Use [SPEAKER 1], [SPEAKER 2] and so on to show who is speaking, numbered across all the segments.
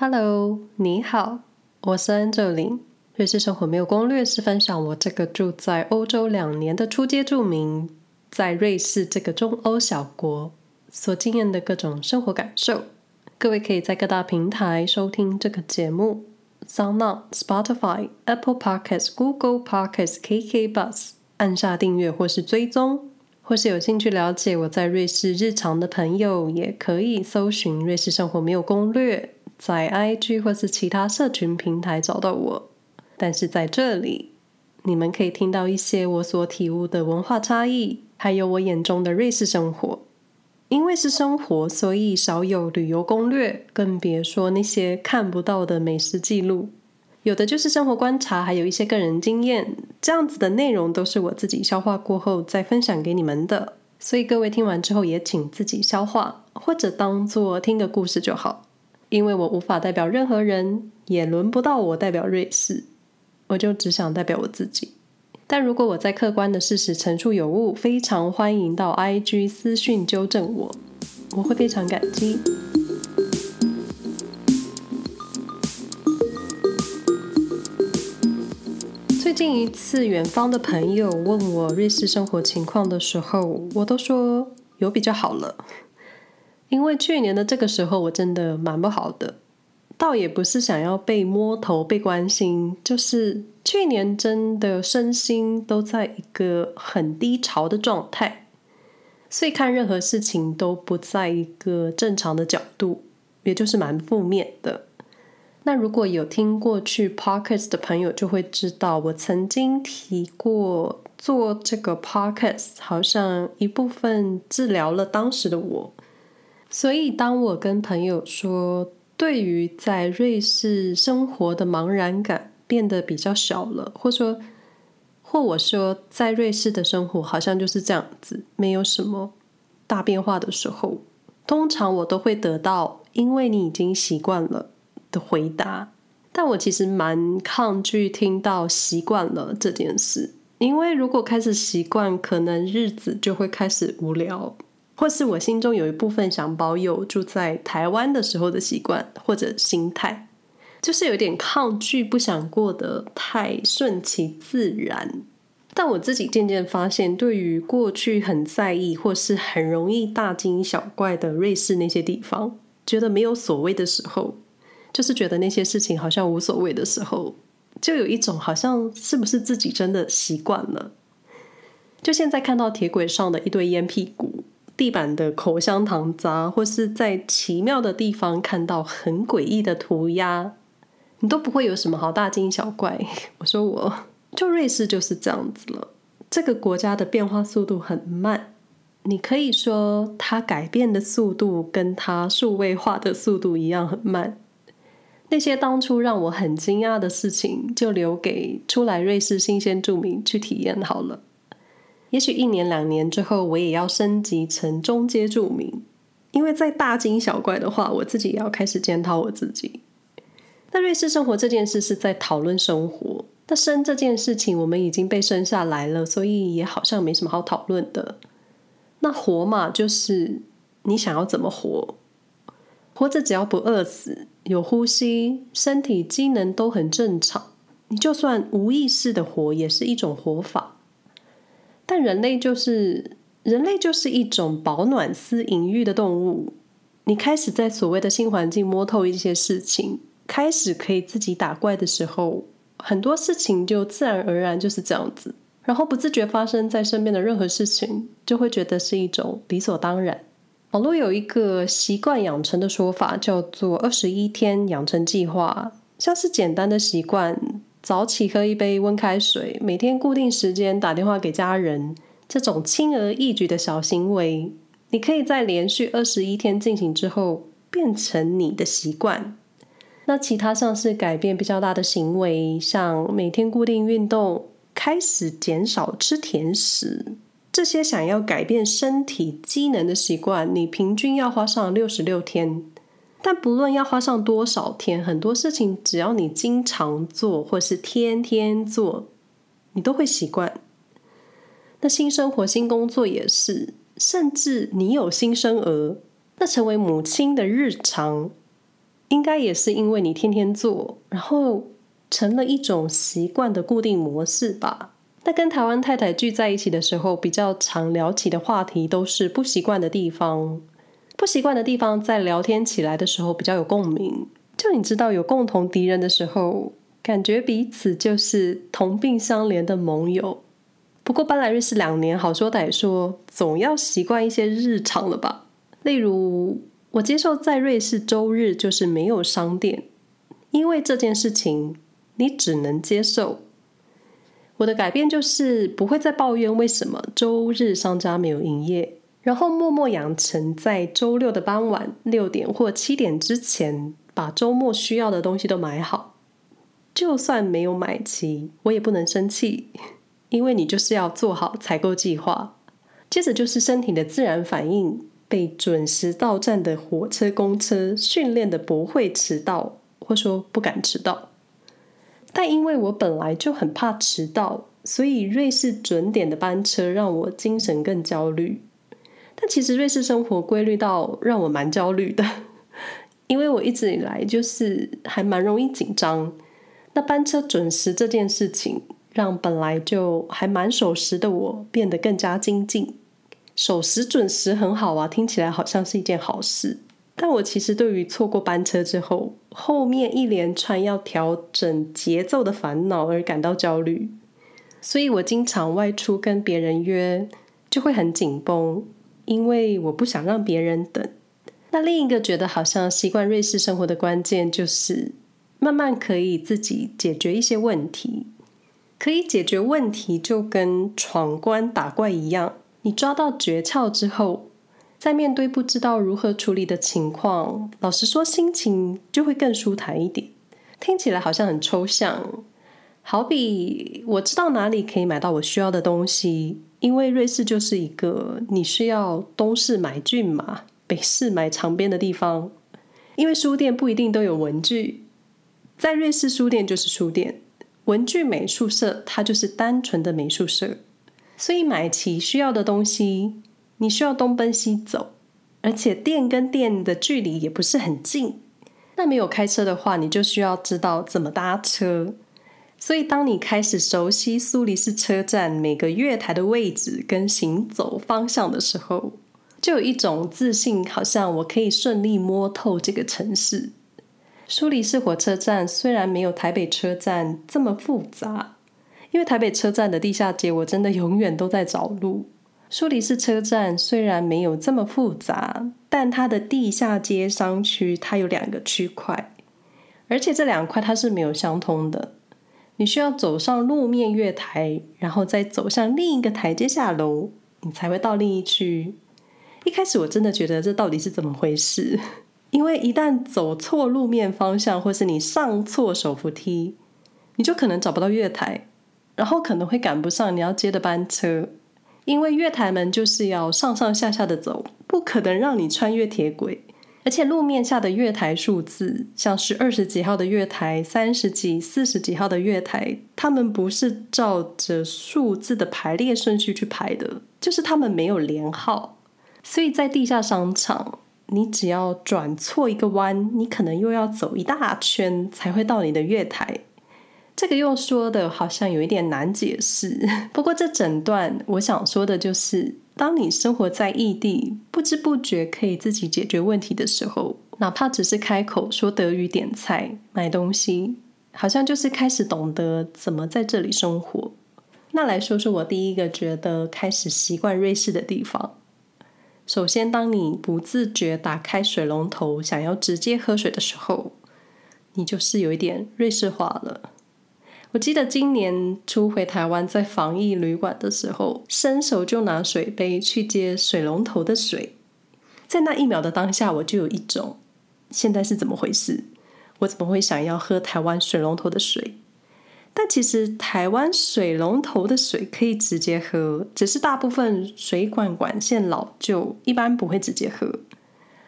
[SPEAKER 1] Hello，你好，我是 angelin。瑞士生活没有攻略是分享我这个住在欧洲两年的初阶住民，在瑞士这个中欧小国所经验的各种生活感受。各位可以在各大平台收听这个节目：SoundOn、Spotify、Apple Podcasts、Google Podcasts、KKBus，按下订阅或是追踪。或是有兴趣了解我在瑞士日常的朋友，也可以搜寻“瑞士生活没有攻略”。在 IG 或是其他社群平台找到我，但是在这里，你们可以听到一些我所体悟的文化差异，还有我眼中的瑞士生活。因为是生活，所以少有旅游攻略，更别说那些看不到的美食记录。有的就是生活观察，还有一些个人经验，这样子的内容都是我自己消化过后再分享给你们的。所以各位听完之后，也请自己消化，或者当做听个故事就好。因为我无法代表任何人，也轮不到我代表瑞士，我就只想代表我自己。但如果我在客观的事实陈述有误，非常欢迎到 IG 私讯纠正我，我会非常感激。最近一次远方的朋友问我瑞士生活情况的时候，我都说有比较好了。因为去年的这个时候，我真的蛮不好的，倒也不是想要被摸头、被关心，就是去年真的身心都在一个很低潮的状态，所以看任何事情都不在一个正常的角度，也就是蛮负面的。那如果有听过去 Podcast 的朋友，就会知道我曾经提过，做这个 Podcast 好像一部分治疗了当时的我。所以，当我跟朋友说，对于在瑞士生活的茫然感变得比较小了，或说，或我说在瑞士的生活好像就是这样子，没有什么大变化的时候，通常我都会得到“因为你已经习惯了”的回答。但我其实蛮抗拒听到“习惯了”这件事，因为如果开始习惯，可能日子就会开始无聊。或是我心中有一部分想保有住在台湾的时候的习惯或者心态，就是有点抗拒，不想过得太顺其自然。但我自己渐渐发现，对于过去很在意或是很容易大惊小怪的瑞士那些地方，觉得没有所谓的时候，就是觉得那些事情好像无所谓的时候，就有一种好像是不是自己真的习惯了？就现在看到铁轨上的一堆烟屁股。地板的口香糖渣，或是在奇妙的地方看到很诡异的涂鸦，你都不会有什么好大惊小怪。我说我就瑞士就是这样子了，这个国家的变化速度很慢，你可以说它改变的速度跟它数位化的速度一样很慢。那些当初让我很惊讶的事情，就留给初来瑞士新鲜住民去体验好了。也许一年两年之后，我也要升级成中阶住民，因为再大惊小怪的话，我自己也要开始检讨我自己。那瑞士生活这件事是在讨论生活，那生这件事情我们已经被生下来了，所以也好像没什么好讨论的。那活嘛，就是你想要怎么活，活着只要不饿死，有呼吸，身体机能都很正常，你就算无意识的活，也是一种活法。但人类就是人类，就是一种保暖思淫欲的动物。你开始在所谓的新环境摸透一些事情，开始可以自己打怪的时候，很多事情就自然而然就是这样子。然后不自觉发生在身边的任何事情，就会觉得是一种理所当然。网络有一个习惯养成的说法，叫做二十一天养成计划，像是简单的习惯。早起喝一杯温开水，每天固定时间打电话给家人，这种轻而易举的小行为，你可以在连续二十一天进行之后，变成你的习惯。那其他像是改变比较大的行为，像每天固定运动，开始减少吃甜食，这些想要改变身体机能的习惯，你平均要花上六十六天。但不论要花上多少天，很多事情只要你经常做，或是天天做，你都会习惯。那新生活、新工作也是，甚至你有新生儿，那成为母亲的日常，应该也是因为你天天做，然后成了一种习惯的固定模式吧。那跟台湾太太聚在一起的时候，比较常聊起的话题都是不习惯的地方。不习惯的地方，在聊天起来的时候比较有共鸣。就你知道有共同敌人的时候，感觉彼此就是同病相怜的盟友。不过搬来瑞士两年，好说歹说，总要习惯一些日常了吧？例如，我接受在瑞士周日就是没有商店，因为这件事情你只能接受。我的改变就是不会再抱怨为什么周日商家没有营业，然后默默养成在周六的傍晚六点或七点之前把周末需要的东西都买好。就算没有买齐，我也不能生气，因为你就是要做好采购计划。接着就是身体的自然反应，被准时到站的火车、公车训练的不会迟到，或说不敢迟到。但因为我本来就很怕迟到，所以瑞士准点的班车让我精神更焦虑。但其实瑞士生活规律到让我蛮焦虑的，因为我一直以来就是还蛮容易紧张。那班车准时这件事情，让本来就还蛮守时的我变得更加精进。守时准时很好啊，听起来好像是一件好事。但我其实对于错过班车之后，后面一连串要调整节奏的烦恼而感到焦虑，所以我经常外出跟别人约就会很紧绷，因为我不想让别人等。那另一个觉得好像习惯瑞士生活的关键，就是慢慢可以自己解决一些问题。可以解决问题，就跟闯关打怪一样，你抓到诀窍之后。在面对不知道如何处理的情况，老实说，心情就会更舒坦一点。听起来好像很抽象，好比我知道哪里可以买到我需要的东西，因为瑞士就是一个你需要东市买骏马，北市买长鞭的地方。因为书店不一定都有文具，在瑞士书店就是书店，文具美术社它就是单纯的美术社，所以买齐需要的东西。你需要东奔西走，而且店跟店的距离也不是很近。那没有开车的话，你就需要知道怎么搭车。所以，当你开始熟悉苏黎世车站每个月台的位置跟行走方向的时候，就有一种自信，好像我可以顺利摸透这个城市。苏黎世火车站虽然没有台北车站这么复杂，因为台北车站的地下街，我真的永远都在找路。苏黎世车站虽然没有这么复杂，但它的地下街商区它有两个区块，而且这两块它是没有相通的。你需要走上路面月台，然后再走向另一个台阶下楼，你才会到另一区。一开始我真的觉得这到底是怎么回事？因为一旦走错路面方向，或是你上错手扶梯，你就可能找不到月台，然后可能会赶不上你要接的班车。因为月台门就是要上上下下的走，不可能让你穿越铁轨。而且路面下的月台数字，像是二十几号的月台、三十几、四十几号的月台，他们不是照着数字的排列顺序去排的，就是他们没有连号。所以在地下商场，你只要转错一个弯，你可能又要走一大圈才会到你的月台。这个又说的好像有一点难解释，不过这整段我想说的就是，当你生活在异地，不知不觉可以自己解决问题的时候，哪怕只是开口说德语点菜、买东西，好像就是开始懂得怎么在这里生活。那来说说我第一个觉得开始习惯瑞士的地方。首先，当你不自觉打开水龙头想要直接喝水的时候，你就是有一点瑞士化了。我记得今年初回台湾，在防疫旅馆的时候，伸手就拿水杯去接水龙头的水，在那一秒的当下，我就有一种现在是怎么回事？我怎么会想要喝台湾水龙头的水？但其实台湾水龙头的水可以直接喝，只是大部分水管管线老旧，一般不会直接喝。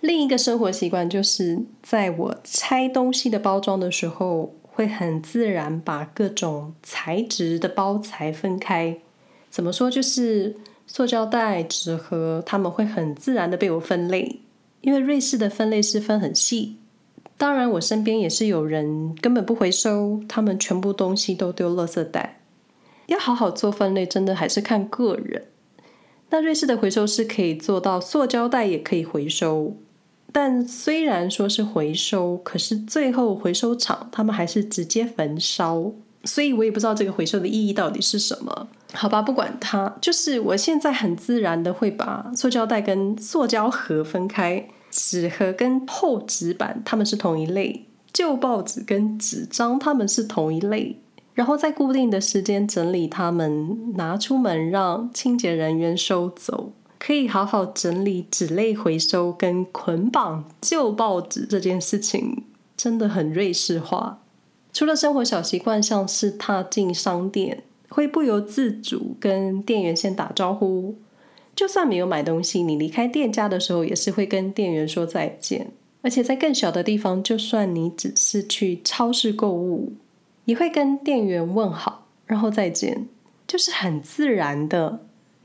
[SPEAKER 1] 另一个生活习惯就是，在我拆东西的包装的时候。会很自然把各种材质的包材分开。怎么说？就是塑胶袋、纸盒，他们会很自然的被我分类。因为瑞士的分类是分很细，当然，我身边也是有人根本不回收，他们全部东西都丢垃圾袋。要好好做分类，真的还是看个人。那瑞士的回收是可以做到，塑胶袋也可以回收。但虽然说是回收，可是最后回收厂他们还是直接焚烧，所以我也不知道这个回收的意义到底是什么。好吧，不管它，就是我现在很自然的会把塑胶袋跟塑胶盒分开，纸盒跟厚纸板它们是同一类，旧报纸跟纸张它们是同一类，然后在固定的时间整理它们，拿出门让清洁人员收走。可以好好整理纸类回收跟捆绑旧报纸这件事情，真的很瑞士化。除了生活小习惯，像是踏进商店会不由自主跟店员先打招呼，就算没有买东西，你离开店家的时候也是会跟店员说再见。而且在更小的地方，就算你只是去超市购物，也会跟店员问好，然后再见，就是很自然的，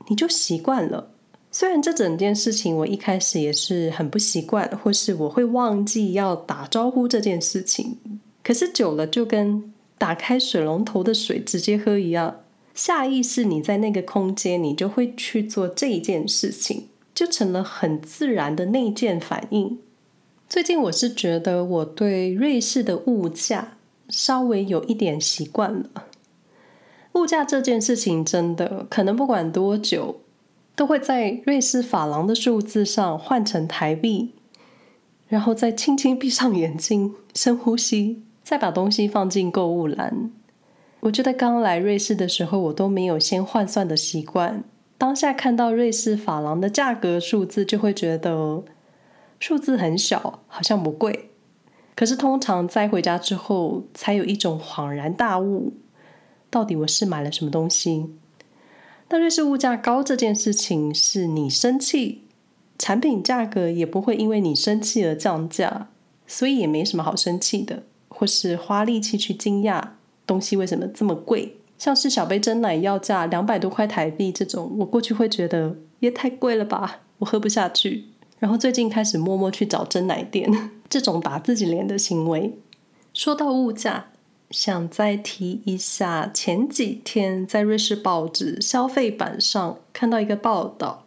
[SPEAKER 1] 你就习惯了。虽然这整件事情我一开始也是很不习惯，或是我会忘记要打招呼这件事情，可是久了就跟打开水龙头的水直接喝一样，下意识你在那个空间，你就会去做这一件事情，就成了很自然的内建反应。最近我是觉得我对瑞士的物价稍微有一点习惯了，物价这件事情真的可能不管多久。都会在瑞士法郎的数字上换成台币，然后再轻轻闭上眼睛，深呼吸，再把东西放进购物篮。我觉得刚来瑞士的时候，我都没有先换算的习惯。当下看到瑞士法郎的价格数字，就会觉得数字很小，好像不贵。可是通常在回家之后，才有一种恍然大悟：到底我是买了什么东西？但瑞士物价高这件事情，是你生气，产品价格也不会因为你生气而降价，所以也没什么好生气的，或是花力气去惊讶东西为什么这么贵。像是小杯珍奶要价两百多块台币这种，我过去会觉得也太贵了吧，我喝不下去。然后最近开始默默去找珍奶店，这种打自己脸的行为。说到物价。想再提一下，前几天在瑞士报纸消费版上看到一个报道，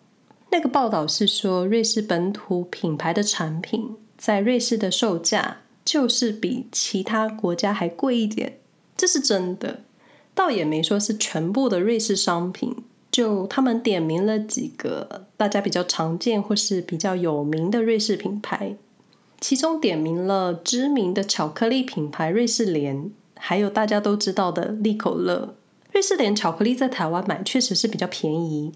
[SPEAKER 1] 那个报道是说，瑞士本土品牌的产品在瑞士的售价就是比其他国家还贵一点，这是真的。倒也没说是全部的瑞士商品，就他们点名了几个大家比较常见或是比较有名的瑞士品牌，其中点名了知名的巧克力品牌瑞士莲。还有大家都知道的利口乐，瑞士莲巧克力在台湾买确实是比较便宜，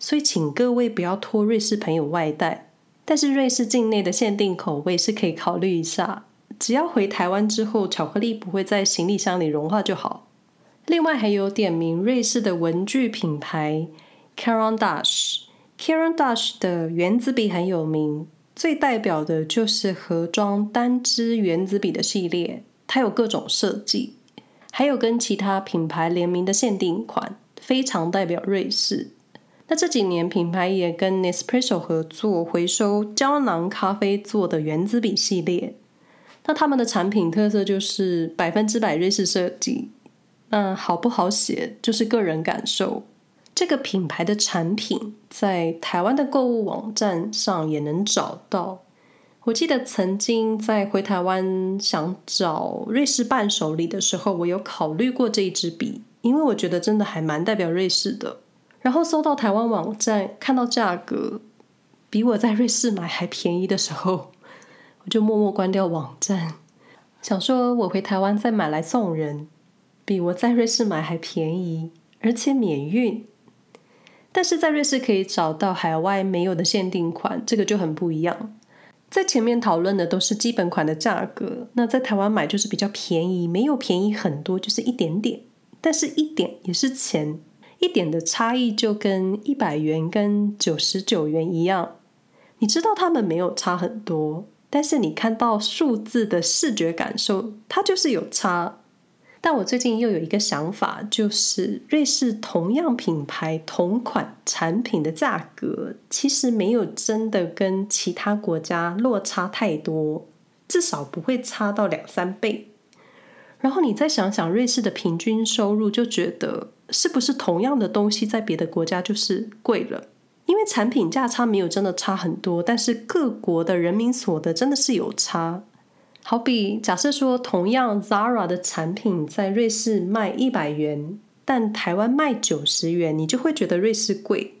[SPEAKER 1] 所以请各位不要托瑞士朋友外带。但是瑞士境内的限定口味是可以考虑一下，只要回台湾之后巧克力不会在行李箱里融化就好。另外还有点名瑞士的文具品牌，Caron Dash，Caron Dash 的原子笔很有名，最代表的就是盒装单支原子笔的系列。它有各种设计，还有跟其他品牌联名的限定款，非常代表瑞士。那这几年品牌也跟 Nespresso 合作，回收胶囊咖啡做的原子笔系列。那他们的产品特色就是百分之百瑞士设计，那好不好写就是个人感受。这个品牌的产品在台湾的购物网站上也能找到。我记得曾经在回台湾想找瑞士伴手礼的时候，我有考虑过这一支笔，因为我觉得真的还蛮代表瑞士的。然后搜到台湾网站，看到价格比我在瑞士买还便宜的时候，我就默默关掉网站，想说我回台湾再买来送人，比我在瑞士买还便宜，而且免运。但是在瑞士可以找到海外没有的限定款，这个就很不一样。在前面讨论的都是基本款的价格，那在台湾买就是比较便宜，没有便宜很多，就是一点点，但是一点也是钱，一点的差异就跟一百元跟九十九元一样，你知道他们没有差很多，但是你看到数字的视觉感受，它就是有差。但我最近又有一个想法，就是瑞士同样品牌同款产品的价格，其实没有真的跟其他国家落差太多。至少不会差到两三倍。然后你再想想瑞士的平均收入，就觉得是不是同样的东西在别的国家就是贵了？因为产品价差没有真的差很多，但是各国的人民所得真的是有差。好比假设说，同样 Zara 的产品在瑞士卖一百元，但台湾卖九十元，你就会觉得瑞士贵。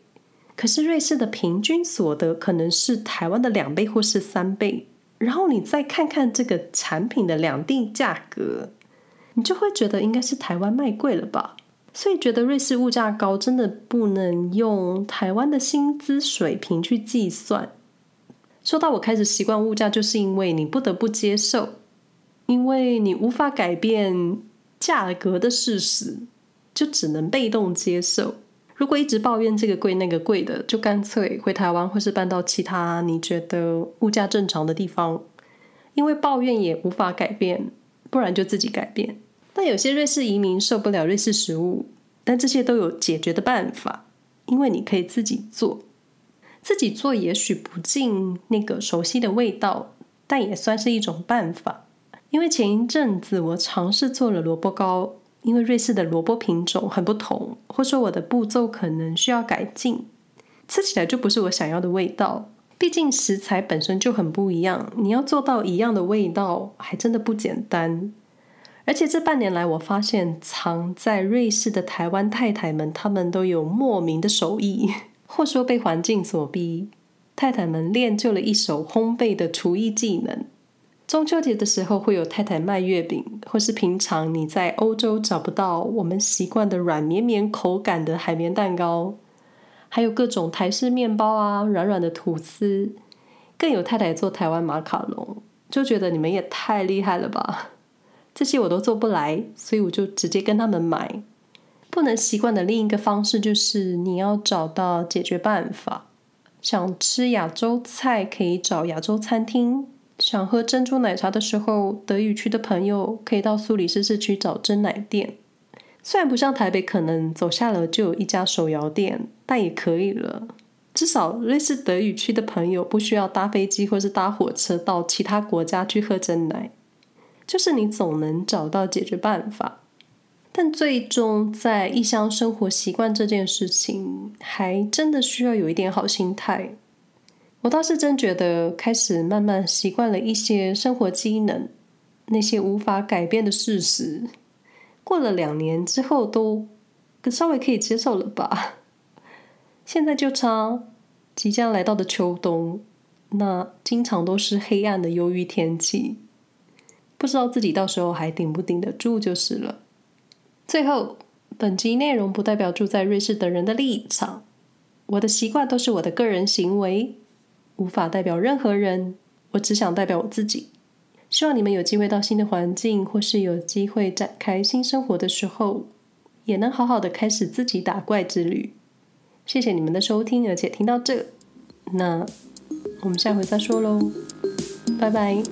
[SPEAKER 1] 可是瑞士的平均所得可能是台湾的两倍或是三倍，然后你再看看这个产品的两地价格。你就会觉得应该是台湾卖贵了吧，所以觉得瑞士物价高真的不能用台湾的薪资水平去计算。说到我开始习惯物价，就是因为你不得不接受，因为你无法改变价格的事实，就只能被动接受。如果一直抱怨这个贵那个贵的，就干脆回台湾或是搬到其他你觉得物价正常的地方，因为抱怨也无法改变，不然就自己改变。但有些瑞士移民受不了瑞士食物，但这些都有解决的办法，因为你可以自己做。自己做也许不尽那个熟悉的味道，但也算是一种办法。因为前一阵子我尝试做了萝卜糕，因为瑞士的萝卜品种很不同，或说我的步骤可能需要改进，吃起来就不是我想要的味道。毕竟食材本身就很不一样，你要做到一样的味道，还真的不简单。而且这半年来，我发现藏在瑞士的台湾太太们，她们都有莫名的手艺，或说被环境所逼，太太们练就了一手烘焙的厨艺技能。中秋节的时候会有太太卖月饼，或是平常你在欧洲找不到我们习惯的软绵绵口感的海绵蛋糕，还有各种台式面包啊，软软的吐司，更有太太做台湾马卡龙，就觉得你们也太厉害了吧！这些我都做不来，所以我就直接跟他们买。不能习惯的另一个方式就是你要找到解决办法。想吃亚洲菜可以找亚洲餐厅，想喝珍珠奶茶的时候，德语区的朋友可以到苏黎世市区找珍奶店。虽然不像台北可能走下楼就有一家手摇店，但也可以了。至少瑞士德语区的朋友不需要搭飞机或是搭火车到其他国家去喝珍奶。就是你总能找到解决办法，但最终在异乡生活习惯这件事情，还真的需要有一点好心态。我倒是真觉得，开始慢慢习惯了一些生活机能，那些无法改变的事实，过了两年之后，都稍微可以接受了吧。现在就差即将来到的秋冬，那经常都是黑暗的忧郁天气。不知道自己到时候还顶不顶得住就是了。最后，本集内容不代表住在瑞士的人的立场，我的习惯都是我的个人行为，无法代表任何人。我只想代表我自己。希望你们有机会到新的环境，或是有机会展开新生活的时候，也能好好的开始自己打怪之旅。谢谢你们的收听，而且听到这，那我们下回再说喽，拜拜。